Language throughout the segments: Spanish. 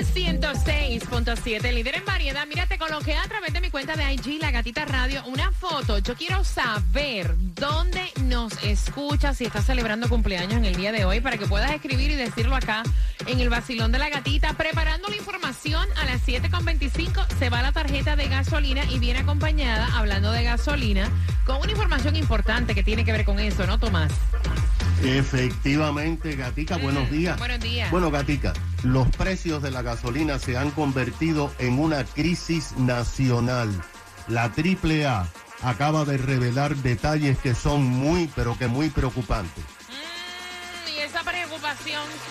106.7, líder en variedad. Mírate, coloqué a través de mi cuenta de IG, La Gatita Radio, una foto. Yo quiero saber dónde nos escuchas, si estás celebrando cumpleaños en el día de hoy, para que puedas escribir y decirlo acá en el vacilón de la gatita. Preparando la información a las 7.25 se va la tarjeta de gasolina y viene acompañada, hablando de gasolina, con una información importante que tiene que ver con eso, ¿no, Tomás? Efectivamente, Gatica, buenos días. Buenos días. Bueno, Gatica, los precios de la gasolina se han convertido en una crisis nacional. La AAA acaba de revelar detalles que son muy, pero que muy preocupantes.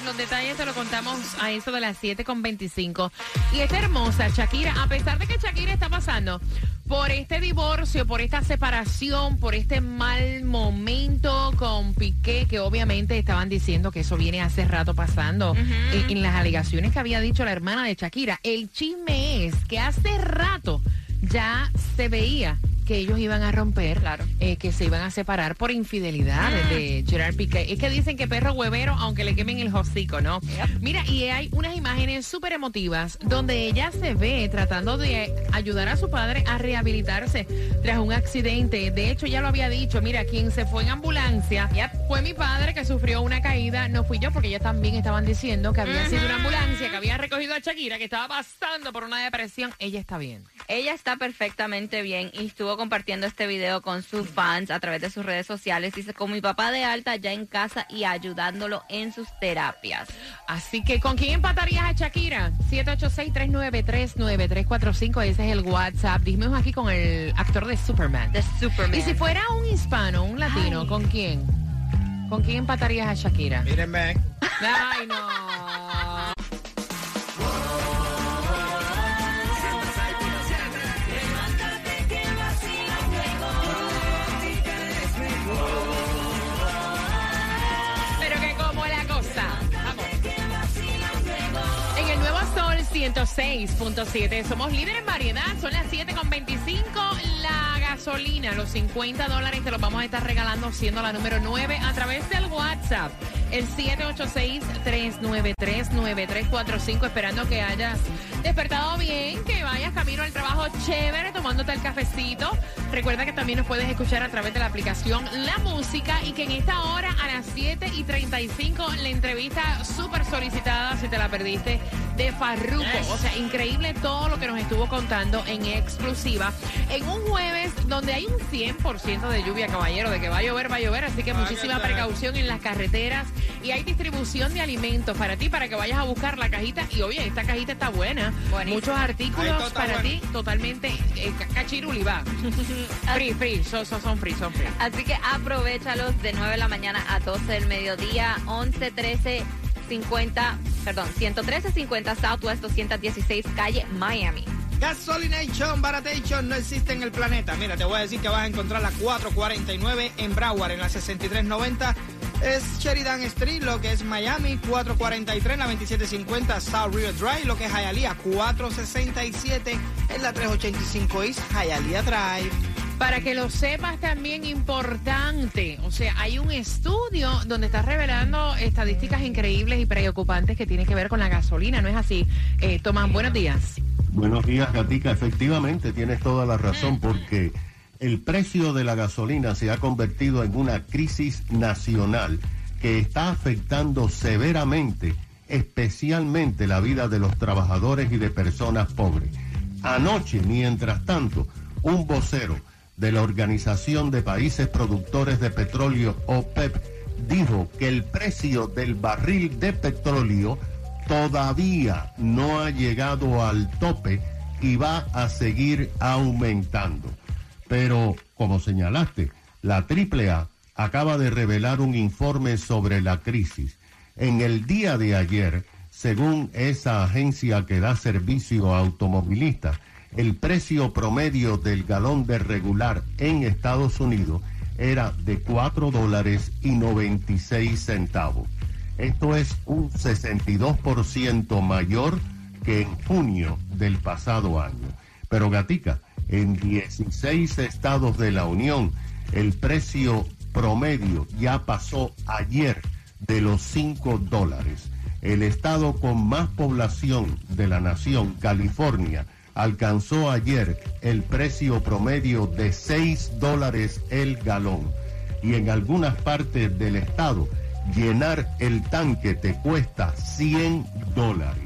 Los detalles te lo contamos a eso de las 7.25. Y esta hermosa Shakira, a pesar de que Shakira está pasando por este divorcio, por esta separación, por este mal momento con Piqué, que obviamente estaban diciendo que eso viene hace rato pasando en, en las alegaciones que había dicho la hermana de Shakira. El chisme es que hace rato ya se veía que ellos iban a romper, Claro. eh, que se iban a separar por infidelidades de Gerard Piqué. Es que dicen que perro huevero, aunque le quemen el hocico, ¿no? Mira, y hay unas imágenes súper emotivas donde ella se ve tratando de ayudar a su padre a rehabilitarse tras un accidente. De hecho, ya lo había dicho, mira, quien se fue en ambulancia fue mi padre que sufrió una caída, no fui yo, porque ellos también estaban diciendo que había sido una ambulancia, que había recogido a Shakira, que estaba pasando por una depresión. Ella está bien. Ella está perfectamente bien y estuvo compartiendo este video con sus fans a través de sus redes sociales. Dice, con mi papá de alta ya en casa y ayudándolo en sus terapias. Así que, ¿con quién empatarías a Shakira? 786-393-9345, ese es el WhatsApp. Dijimos aquí con el actor de Superman. The Superman. Y si fuera un hispano, un latino, Ay. ¿con quién? ¿Con quién empatarías a Shakira? Mírenme. Ay, no. 106.7 somos líderes en variedad. Son las 7.25. La gasolina, los 50 dólares te los vamos a estar regalando siendo la número 9 a través del WhatsApp. El 786-393-9345. Esperando que hayas despertado bien, que vayas camino al trabajo chévere, tomándote el cafecito. Recuerda que también nos puedes escuchar a través de la aplicación La Música y que en esta hora a las 7 y 35 la entrevista súper solicitada, si te la perdiste, de Farruko. O sea, increíble todo lo que nos estuvo contando en exclusiva. En un jueves donde hay un 100% de lluvia, caballero, de que va a llover, va a llover. Así que muchísima precaución en las carreteras. Y hay distribución de alimentos para ti, para que vayas a buscar la cajita. Y oye, esta cajita está buena. Muchos artículos para bueno. ti, totalmente eh, ca- cachiruli, va. free, free, son, son, son free, son free. Así que aprovechalos de 9 de la mañana a 12 del mediodía, 11, 13, 50, perdón, 113, 50 Southwest 216 calle Miami. Gasolination, Baratation no existe en el planeta. Mira, te voy a decir que vas a encontrar la 449 en Broward, en la 6390. Es Sheridan Street, lo que es Miami, 443 en la 2750 South River Drive, lo que es Hialeah, 467 en la 385 East Hialeah Drive. Para que lo sepas también importante, o sea, hay un estudio donde está revelando estadísticas increíbles y preocupantes que tienen que ver con la gasolina, ¿no es así? Eh, Tomás, buenos días. Buenos días, Gatica. Efectivamente, tienes toda la razón porque el precio de la gasolina se ha convertido en una crisis nacional que está afectando severamente, especialmente la vida de los trabajadores y de personas pobres. Anoche, mientras tanto, un vocero de la Organización de Países Productores de Petróleo, OPEP, dijo que el precio del barril de petróleo todavía no ha llegado al tope y va a seguir aumentando. Pero, como señalaste, la AAA acaba de revelar un informe sobre la crisis. En el día de ayer, según esa agencia que da servicio a automovilistas, el precio promedio del galón de regular en Estados Unidos era de 4 dólares y 96 centavos. Esto es un 62% mayor que en junio del pasado año. Pero Gatica, en 16 estados de la Unión, el precio promedio ya pasó ayer de los 5 dólares. El estado con más población de la nación, California, alcanzó ayer el precio promedio de 6 dólares el galón. Y en algunas partes del estado, llenar el tanque te cuesta 100 dólares.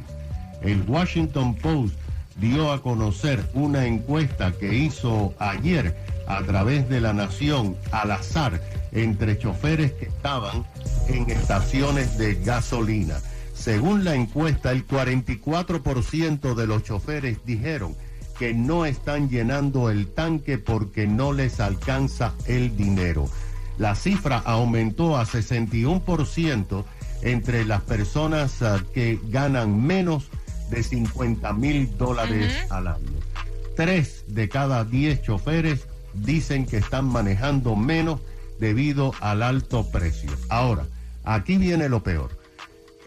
El Washington Post dio a conocer una encuesta que hizo ayer a través de la Nación al azar entre choferes que estaban en estaciones de gasolina. Según la encuesta, el 44% de los choferes dijeron que no están llenando el tanque porque no les alcanza el dinero. La cifra aumentó a 61% entre las personas uh, que ganan menos de 50 mil dólares uh -huh. al año. Tres de cada diez choferes dicen que están manejando menos debido al alto precio. Ahora, aquí viene lo peor.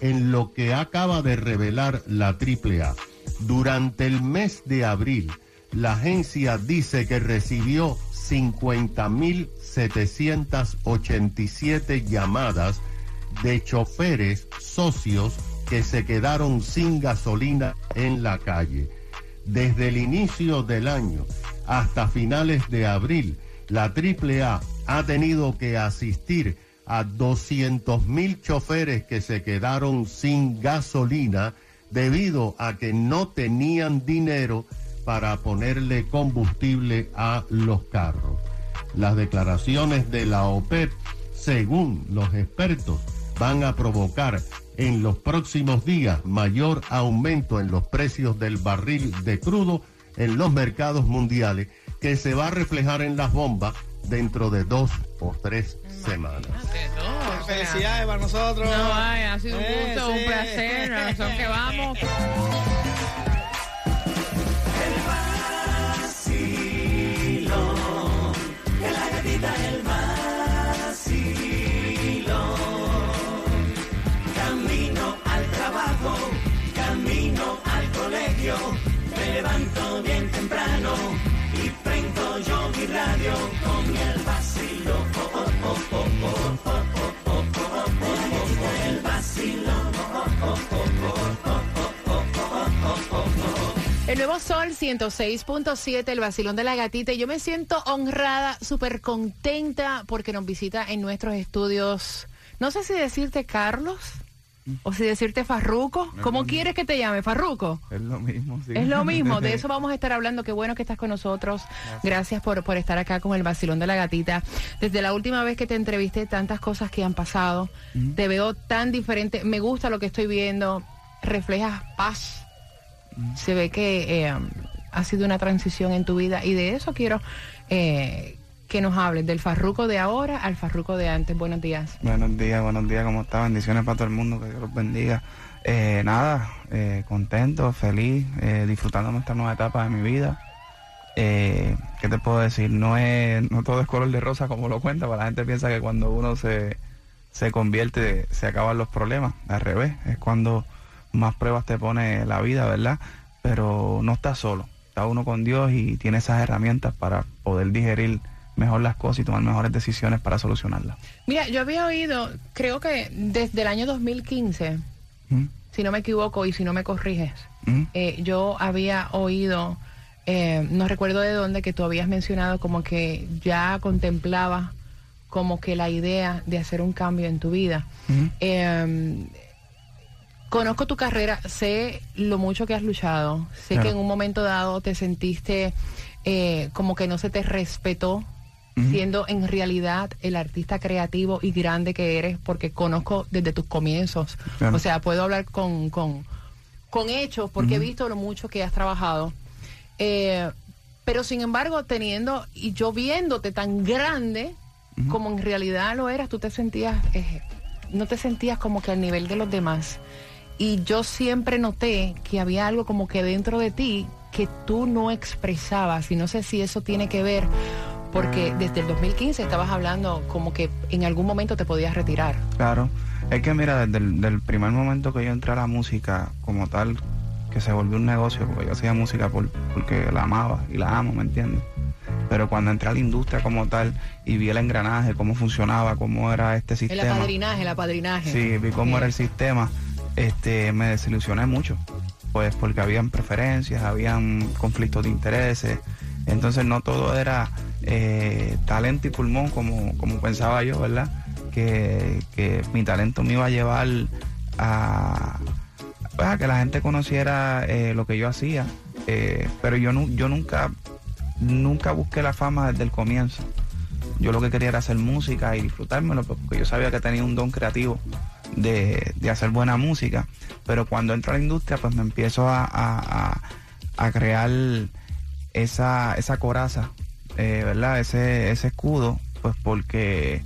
En lo que acaba de revelar la AAA, durante el mes de abril, la agencia dice que recibió 50.787 llamadas de choferes socios que se quedaron sin gasolina en la calle. Desde el inicio del año hasta finales de abril, la AAA ha tenido que asistir a 200 mil choferes que se quedaron sin gasolina debido a que no tenían dinero para ponerle combustible a los carros. Las declaraciones de la OPEP, según los expertos, van a provocar en los próximos días mayor aumento en los precios del barril de crudo en los mercados mundiales que se va a reflejar en las bombas dentro de dos o tres semanas. Todo, Felicidades para nosotros. No, ay, ha sido un Eh, gusto, sí. un placer. Nosotros que vamos. El nuevo Sol 106.7, el vacilón de la gatita. Y yo me siento honrada, súper contenta porque nos visita en nuestros estudios. No sé si decirte Carlos o si decirte Farruco. ¿Cómo quieres que te llame? Farruco. Es lo mismo, sí. Es lo mismo, de eso vamos a estar hablando. Qué bueno que estás con nosotros. Gracias por, por estar acá con el vacilón de la gatita. Desde la última vez que te entrevisté, tantas cosas que han pasado. Te veo tan diferente. Me gusta lo que estoy viendo. Reflejas paz. Se ve que eh, ha sido una transición en tu vida y de eso quiero eh, que nos hables, del farruco de ahora al farruco de antes. Buenos días. Buenos días, buenos días, ¿cómo está? Bendiciones para todo el mundo, que Dios los bendiga. Eh, nada, eh, contento, feliz, eh, disfrutando nuestra nueva etapa de mi vida. Eh, ¿Qué te puedo decir? No es, no todo es color de rosa como lo cuenta, para la gente piensa que cuando uno se, se convierte se acaban los problemas. Al revés, es cuando más pruebas te pone la vida, ¿verdad? Pero no estás solo, está uno con Dios y tiene esas herramientas para poder digerir mejor las cosas y tomar mejores decisiones para solucionarlas. Mira, yo había oído, creo que desde el año 2015, ¿Mm? si no me equivoco y si no me corriges, ¿Mm? eh, yo había oído, eh, no recuerdo de dónde, que tú habías mencionado como que ya contemplaba como que la idea de hacer un cambio en tu vida. ¿Mm? Eh, conozco tu carrera, sé lo mucho que has luchado, sé Claro. que en un momento dado te sentiste eh, como que no se te respetó, siendo en realidad el artista creativo y grande que eres, porque conozco desde tus comienzos. Claro. O sea, puedo hablar con, con, con hechos, porque he visto lo mucho que has trabajado. Eh, pero sin embargo, teniendo y yo viéndote tan grande como en realidad lo eras, tú te sentías, eh, no te sentías como que al nivel de los demás. Y yo siempre noté que había algo como que dentro de ti que tú no expresabas. Y no sé si eso tiene que ver, porque desde el 2015 estabas hablando como que en algún momento te podías retirar. Claro, es que mira, desde el del primer momento que yo entré a la música como tal, que se volvió un negocio, porque yo hacía música por, porque la amaba y la amo, ¿me entiendes? Pero cuando entré a la industria como tal y vi el engranaje, cómo funcionaba, cómo era este sistema. El apadrinaje, el apadrinaje. Sí, vi cómo era el sistema, este, me desilusioné mucho, pues porque habían preferencias, habían conflictos de intereses, entonces no todo era eh, talento y pulmón como, como pensaba yo, ¿verdad? Que, que mi talento me iba a llevar a, pues, a que la gente conociera eh, lo que yo hacía, eh, pero yo, yo nunca, nunca busqué la fama desde el comienzo. Yo lo que quería era hacer música y disfrutármelo, pues, porque yo sabía que tenía un don creativo de, de hacer buena música. Pero cuando entro a la industria, pues me empiezo a, a- a- crear esa, esa coraza, eh, ¿verdad? Ese, ese escudo, pues porque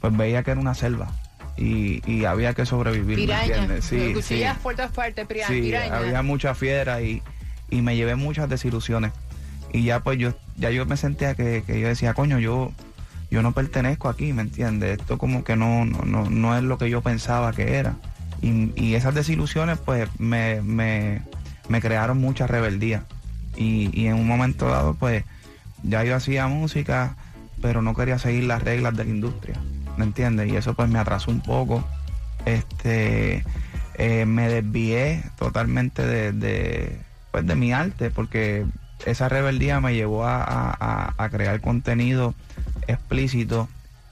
pues veía que era una selva y, y había que sobrevivir. ¿me Piraña. entiendes? Sí, sí. por todas partes, pira- Sí, piraña. había mucha fiera y, y me llevé muchas desilusiones. Y ya pues yo, ya yo me sentía que, que yo decía, coño, yo, yo no pertenezco aquí, ¿me entiendes? Esto como que no, no, no, no es lo que yo pensaba que era. Y, y esas desilusiones pues me, me, me crearon mucha rebeldía. Y, y en un momento dado pues ya yo hacía música, pero no quería seguir las reglas de la industria, ¿me entiendes? Y eso pues me atrasó un poco. Este, eh, me desvié totalmente de, de, pues, de mi arte, porque esa rebeldía me llevó a, a- a- crear contenido explícito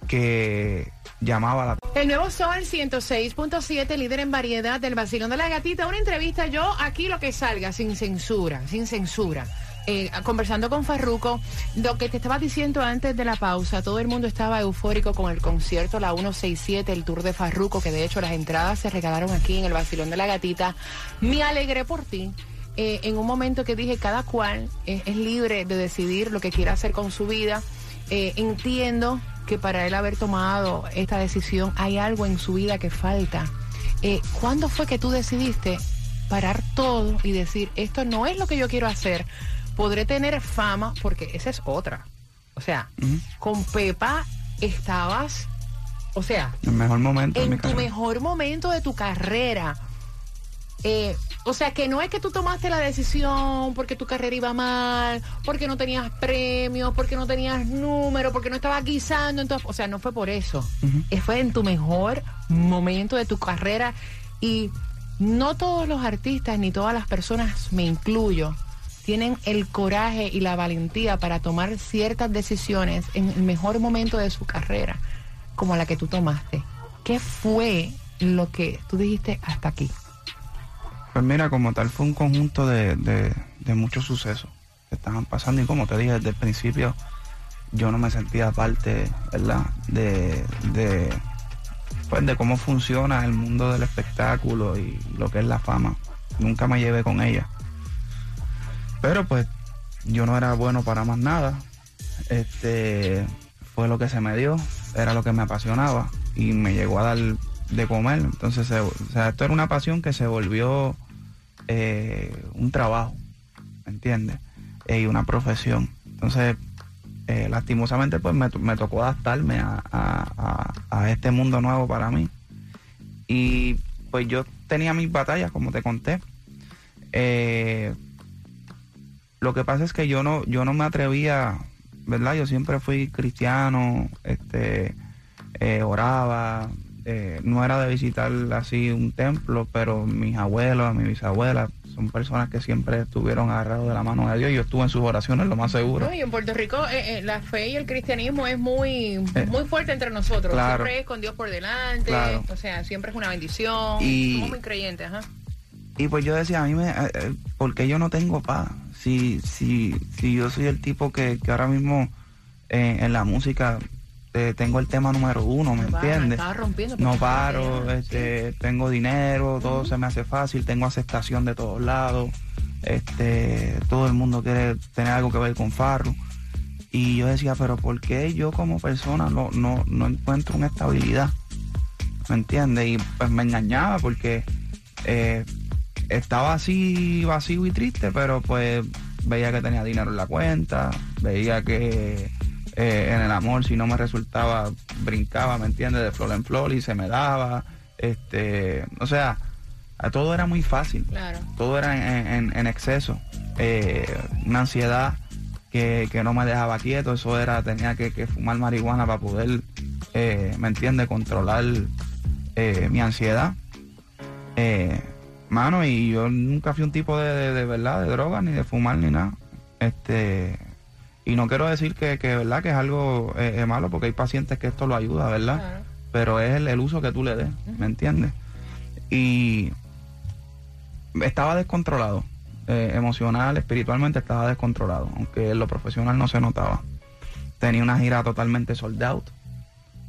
que llamaba la El nuevo Sol 106.7, líder en variedad del vacilón de la gatita. Una entrevista, yo aquí lo que salga, sin censura, sin censura. Eh, conversando con Farruco, lo que te estaba diciendo antes de la pausa, todo el mundo estaba eufórico con el concierto, la 167, el tour de Farruco, que de hecho las entradas se regalaron aquí en el vacilón de la gatita. Me alegré por ti. eh, en un momento que dije, cada cual es, es libre de decidir lo que quiera hacer con su vida. Eh, entiendo que para él haber tomado esta decisión hay algo en su vida que falta. Eh, ¿Cuándo fue que tú decidiste parar todo y decir, esto no es lo que yo quiero hacer? Podré tener fama, porque esa es otra. O sea, con Pepa estabas, o sea, el mejor momento mi en tu carrera. mejor momento de tu carrera. Eh, o sea, que no es que tú tomaste la decisión porque tu carrera iba mal, porque no tenías premios, porque no tenías número, porque no estabas guisando. Entonces, o sea, no fue por eso. Eh, Fue en tu mejor momento de tu carrera. Y no todos los artistas ni todas las personas, me incluyo, tienen el coraje y la valentía para tomar ciertas decisiones en el mejor momento de su carrera, como la que tú tomaste. ¿Qué fue lo que tú dijiste hasta aquí? Pues mira, como tal fue un conjunto de, de- muchos sucesos que estaban pasando y como te dije desde el principio, yo no me sentía parte, ¿verdad? De, de, pues de cómo funciona el mundo del espectáculo y lo que es la fama. Nunca me llevé con ella. Pero pues yo no era bueno para más nada. Este fue lo que se me dio, era lo que me apasionaba y me llegó a dar de comer. Entonces, o sea, esto era una pasión que se volvió eh, un trabajo, ¿me entiendes? Eh, y una profesión. Entonces, eh, lastimosamente, pues me, to- me tocó adaptarme a, a- este mundo nuevo para mí. Y pues yo tenía mis batallas, como te conté. Lo que pasa es que yo no, yo no me atrevía, ¿verdad? Yo siempre fui cristiano, este, oraba, eh, no era de visitar así un templo, pero mis abuelos, mis bisabuelas, son personas que siempre estuvieron agarrados de la mano de Dios. Yo estuve en sus oraciones, lo más seguro. No, y en Puerto Rico eh, eh, la fe y el cristianismo es muy, muy fuerte entre nosotros. claro. Siempre es con Dios por delante. Claro. O sea, siempre es una bendición. Y- Somos muy creyentes, ajá. Y pues yo decía, a mí me, eh, eh, ¿por qué yo no tengo paz? Si, si, si yo soy el tipo que, que ahora mismo eh, en la música eh, tengo el tema número uno, ¿me entiendes? No paro, este, tengo dinero, todo se me hace fácil, tengo aceptación de todos lados, este, todo el mundo quiere tener algo que ver con Farro. Y yo decía, pero ¿por qué yo como persona no, no, no encuentro una estabilidad? ¿Me entiendes? Y pues me engañaba porque eh, estaba así vacío y triste, pero pues veía que tenía dinero en la cuenta, veía que eh, en el amor si no me resultaba, brincaba, ¿me entiendes? De flor en flor y se me daba. Este, o sea, todo era muy fácil. Claro. Todo era en, en- en exceso. Eh, una ansiedad que, que no me dejaba quieto. Eso era, tenía que, que fumar marihuana para poder, eh, ¿me entiende? Controlar eh, mi ansiedad. Eh, mano, y yo nunca fui un tipo de, de- de verdad, de droga, ni de fumar, ni nada. Este, y no quiero decir que, que verdad, que es algo eh, eh, malo, porque hay pacientes que esto lo ayuda, ¿verdad? Claro. Pero es el, el uso que tú le des, ¿me entiendes? Y estaba descontrolado, eh, emocional, espiritualmente estaba descontrolado, aunque en lo profesional no se notaba. Tenía una gira totalmente sold out.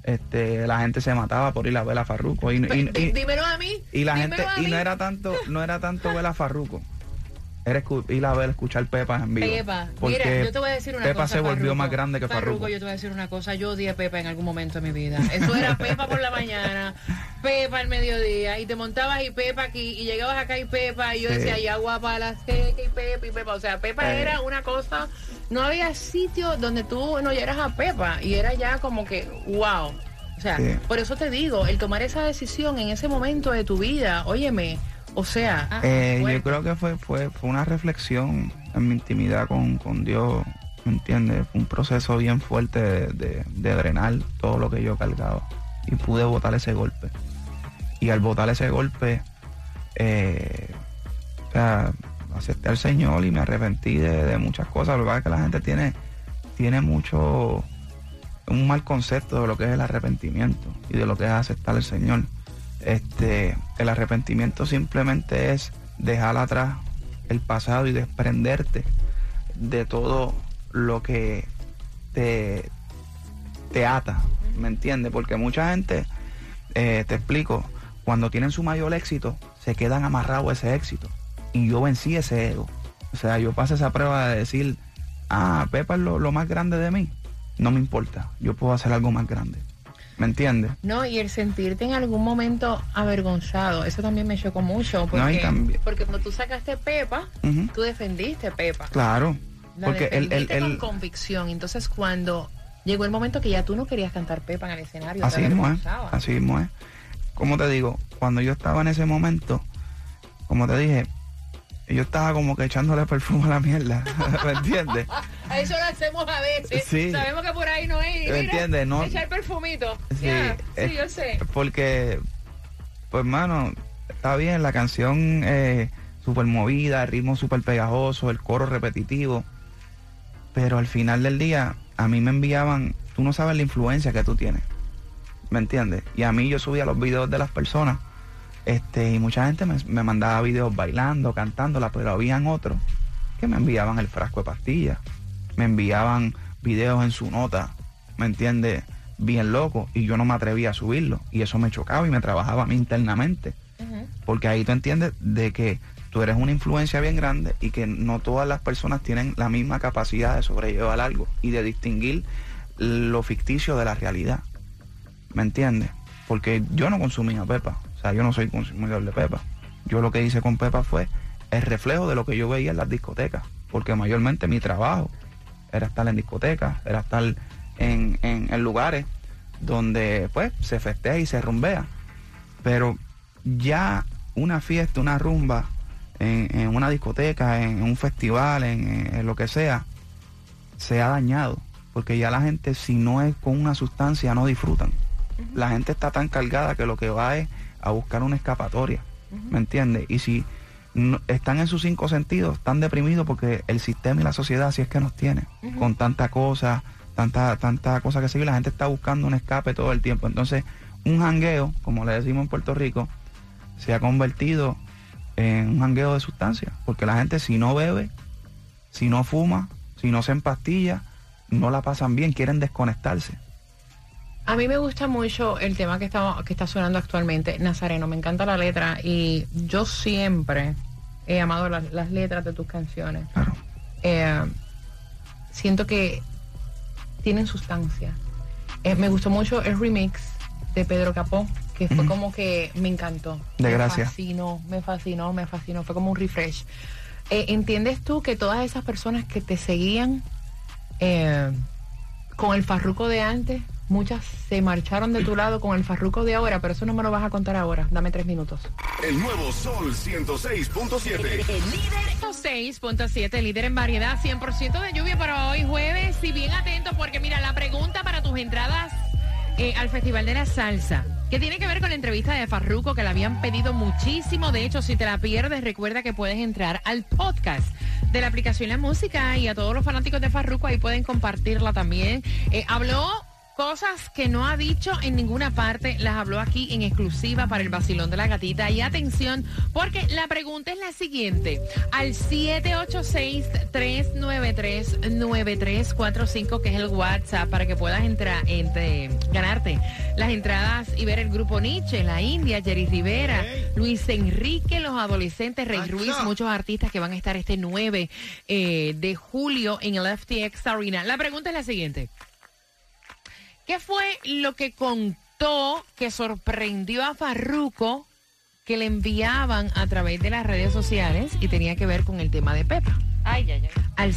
Este, la gente se mataba por ir a ver a Farruko y, y- Di- y- dímelo a mí. y la gente y no era tanto no era tanto ver a Farruko era ir a ver escuchar Pepa en vivo Pepa, porque mira, yo te voy a decir una Pepa cosa. se volvió Farruko. más grande que Farruko, yo te voy a decir una cosa. Yo odié a Pepa en algún momento de mi vida. Eso era Pepa por la mañana, Pepa al mediodía, y te montabas y Pepa aquí, y llegabas acá y Pepa, y yo Sí. decía, ya guapa la seca y Pepa y Pepa. O sea, Pepa Eh. era una cosa. No había sitio donde tú no llegaras a Pepa, y era ya como que, wow. O sea, Sí. por eso te digo, el tomar esa decisión en ese momento de tu vida, óyeme, o sea, Eh, fuerte. yo creo que fue, fue, fue una reflexión en mi intimidad con, con Dios, ¿me entiendes? Fue un proceso bien fuerte de, de- de drenar todo lo que yo cargaba y pude botar ese golpe. Y al botar ese golpe, eh, o sea, acepté al Señor y me arrepentí de, de muchas cosas. Lo que pasa es que la gente tiene, tiene mucho, un mal concepto de lo que es el arrepentimiento y de lo que es aceptar al Señor. Este, el arrepentimiento simplemente es dejar atrás el pasado y desprenderte de todo lo que te, te ata, ¿me entiendes? Porque mucha gente, eh, te explico, cuando tienen su mayor éxito, se quedan amarrados a ese éxito. Y yo vencí ese ego. O sea, yo pasé esa prueba de decir, ah, Pepa es lo, lo más grande de mí. No me importa, yo puedo hacer algo más grande. ¿Me entiendes? No, y el sentirte en algún momento avergonzado, eso también me chocó mucho. Porque, No, y también- porque cuando tú sacaste Pepa, tú defendiste Pepa. Claro. La Porque defendiste el- con convicción. Entonces, cuando llegó el momento que ya tú no querías cantar Pepa en el escenario, Así mismo es, avergonzaba. así mismo es. Como te digo, cuando yo estaba en ese momento, como te dije, yo estaba como que echándole perfume a la mierda, ¿me entiendes? Eso lo hacemos a veces. Sí. Sabemos que por ahí no es. y ¿Me entiendes? No- Echar perfumito. Sí, sí, yo sé. Porque, pues hermano, está bien, la canción eh, súper movida, el ritmo súper pegajoso, el coro repetitivo, pero al final del día a mí me enviaban, tú no sabes la influencia que tú tienes, ¿me entiendes? Y a mí yo subía los videos de las personas, este, y mucha gente me, me mandaba videos bailando, cantándola, pero habían otros que me enviaban el frasco de pastillas, me enviaban videos en su nota, ¿me entiendes? Bien loco, y yo no me atrevía a subirlo, y eso me chocaba y me trabajaba a mí internamente, porque ahí tú entiendes de que tú eres una influencia bien grande y que no todas las personas tienen la misma capacidad de sobrellevar algo y de distinguir lo ficticio de la realidad, ¿me entiendes? Porque yo no consumía pepa, o sea, yo no soy consumidor de pepa, yo lo que hice con pepa fue el reflejo de lo que yo veía en las discotecas, porque mayormente mi trabajo era estar en discotecas, era estar en, en- en lugares donde pues se festeja y se rumbea. Pero ya una fiesta, una rumba en, en una discoteca, en, un festival, en, en lo que sea, se ha dañado. Porque ya la gente, si no es con una sustancia, no disfrutan. La gente está tan cargada que lo que va es a buscar una escapatoria. ¿Me entiendes? Y si no- están en sus cinco sentidos, están deprimidos porque el sistema y la sociedad así es que nos tiene. Con tanta cosa, tanta, tanta cosa que sigue, la gente está buscando un escape todo el tiempo. Entonces, un jangueo, como le decimos en Puerto Rico, se ha convertido en un jangueo de sustancias. Porque la gente si no bebe, si no fuma, si no se empastilla, no la pasan bien, quieren desconectarse. A mí me gusta mucho el tema que está, que está sonando actualmente, Nazareno. Me encanta la letra y yo siempre he amado las, las letras de tus canciones. Claro. Eh, siento que tienen sustancia. Eh, me gustó mucho el remix de Pedro Capó, que fue como que me encantó. De me gracia. fascinó, me fascinó, me fascinó. Fue como un refresh. Eh, ¿Entiendes tú que todas esas personas que te seguían, con el farruco de antes, muchas se marcharon de tu lado con el farruco de ahora, pero eso no me lo vas a contar ahora. Dame tres minutos. El nuevo Sol 106.7. 6.7, líder en variedad, 100% de lluvia para hoy jueves. Y bien atentos porque mira, la pregunta para tus entradas eh, al Festival de la Salsa, que tiene que ver con la entrevista de Farruco, que la habían pedido muchísimo. De hecho, si te la pierdes, recuerda que puedes entrar al podcast de la aplicación La Música y a todos los fanáticos de Farruco ahí pueden compartirla también. Eh, habló cosas que no ha dicho en ninguna parte, las habló aquí en exclusiva para el vacilón de la gatita. Y atención, porque la pregunta es la siguiente. Al 786-393-9345, que es el WhatsApp, para que puedas entrar, entre, ganarte las entradas y ver el grupo Nietzsche, La India, Jerry Rivera, Luis Enrique, los adolescentes, Rey. Ruiz, muchos artistas que van a estar este 9 eh, de julio en el FTX Arena. La pregunta es la siguiente. ¿Qué fue lo que contó que sorprendió a Farruco que le enviaban a través de las redes sociales y tenía que ver con el tema de Pepa? Ay, ay, ay. Al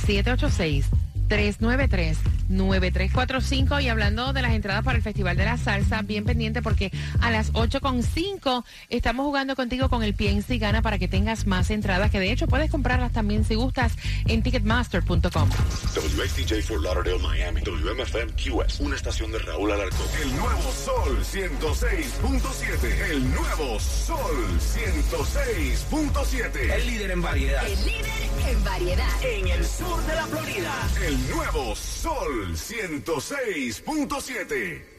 786-393-9345 y hablando de las entradas para el Festival de la Salsa, bien pendiente porque a las 8.5 estamos jugando contigo con el Piensa y Gana para que tengas más entradas que de hecho puedes comprarlas también si gustas en ticketmaster.com. WXTJ for Lauderdale, Miami. WMFM QS. Una estación de Raúl Alarcón. El nuevo Sol 106.7. El nuevo Sol 106.7. El líder en variedad. El líder en variedad. En el sur de la Florida. El nuevo Sol 106.7.